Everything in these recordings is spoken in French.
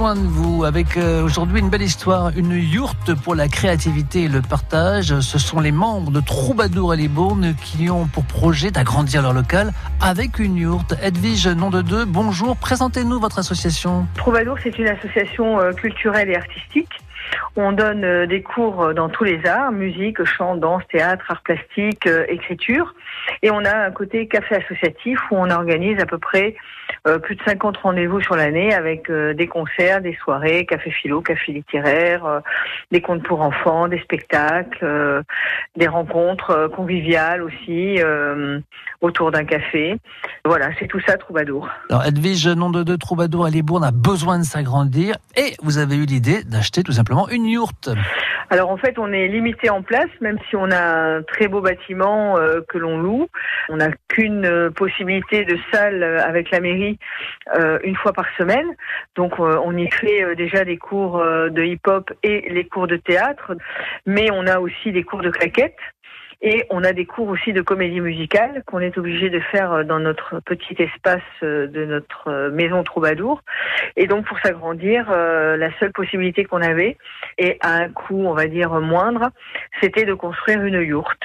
besoin de vous avec euh, aujourd'hui une belle histoire, une yourte pour la créativité et le partage. Ce sont les membres de Troubadour à Libourne qui ont pour projet d'agrandir leur local avec une yourte. Edwige, nom de deux, bonjour. Présentez-nous votre association. Troubadour, c'est une association euh, culturelle et artistique on donne euh, des cours euh, dans tous les arts, musique, chant, danse, théâtre, art plastique, euh, écriture. Et on a un côté café associatif où on organise à peu près plus de 50 rendez-vous sur l'année avec des concerts, des soirées, café philo, café littéraire, des contes pour enfants, des spectacles, des rencontres conviviales aussi autour d'un café. Voilà, c'est tout ça Troubadour. Alors Edwige, nom de Troubadour à Libourne a besoin de s'agrandir et vous avez eu l'idée d'acheter tout simplement une Alors en fait, on est limité en place, même si on a un très beau bâtiment euh, que l'on loue. On n'a qu'une euh, possibilité de salle euh, avec la mairie une fois par semaine. Donc on y fait déjà des cours de hip-hop et les cours de théâtre, mais on a aussi des cours de claquettes. Et on a des cours aussi de comédie musicale qu'on est obligé de faire euh, dans notre petit espace euh, de notre euh, maison Troubadour. Et donc pour s'agrandir, la seule possibilité qu'on avait, et à un coût on va dire moindre, c'était de construire une yourte.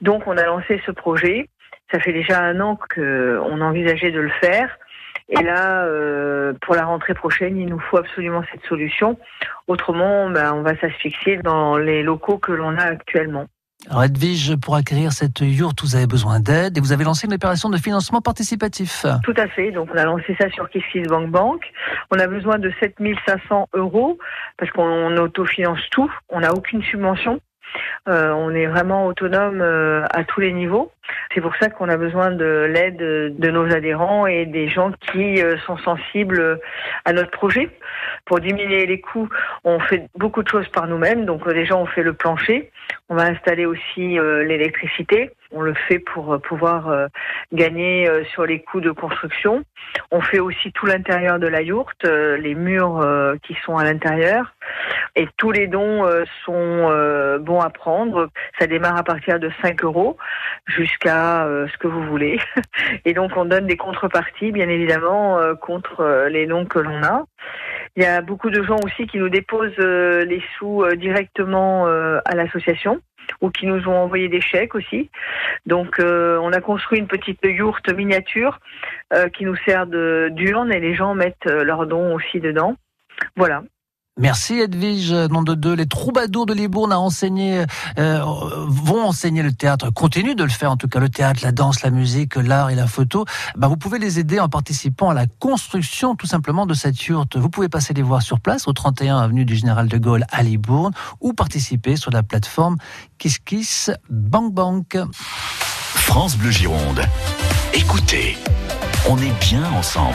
Donc on a lancé ce projet. Ça fait déjà un an qu'on envisageait de le faire. Et là, pour la rentrée prochaine, il nous faut absolument cette solution. Autrement, ben, on va s'asphyxier dans les locaux que l'on a actuellement. Alors Edwige, pour acquérir cette yourte, vous avez besoin d'aide et vous avez lancé une opération de financement participatif. Tout à fait, donc on a lancé ça sur KissKissBankBank. Bank. On a besoin de 7500 euros parce qu'on autofinance tout, on n'a aucune subvention. Euh, on est vraiment autonome euh, à tous les niveaux. C'est pour ça qu'on a besoin de l'aide de nos adhérents et des gens qui euh, sont sensibles à notre projet. Pour diminuer les coûts, on fait beaucoup de choses par nous-mêmes. Donc déjà, on fait le plancher. On va installer aussi l'électricité. On le fait pour pouvoir gagner sur les coûts de construction. On fait aussi tout l'intérieur de la yourte, les murs qui sont à l'intérieur. Et tous les dons euh, sont euh, bons à prendre. Ça démarre à partir de 5 euros jusqu'à euh, ce que vous voulez. Et donc on donne des contreparties, bien évidemment, contre les dons que l'on a. Il y a beaucoup de gens aussi qui nous déposent les sous directement à l'association ou qui nous ont envoyé des chèques aussi. Donc on a construit une petite yourte miniature qui nous sert de d'urne et les gens mettent leurs dons aussi dedans. Voilà. Merci Edwige, nom de deux. Les troubadours de Libourne a enseigné, euh, vont enseigner le théâtre, continuent de le faire en tout cas, le théâtre, la danse, la musique, l'art et la photo. Bah, vous pouvez les aider en participant à la construction tout simplement de cette yourte. Vous pouvez passer les voir sur place au 31 avenue du Général de Gaulle à Libourne ou participer sur la plateforme KissKiss Bank Bank. France Bleu Gironde. Écoutez, on est bien ensemble.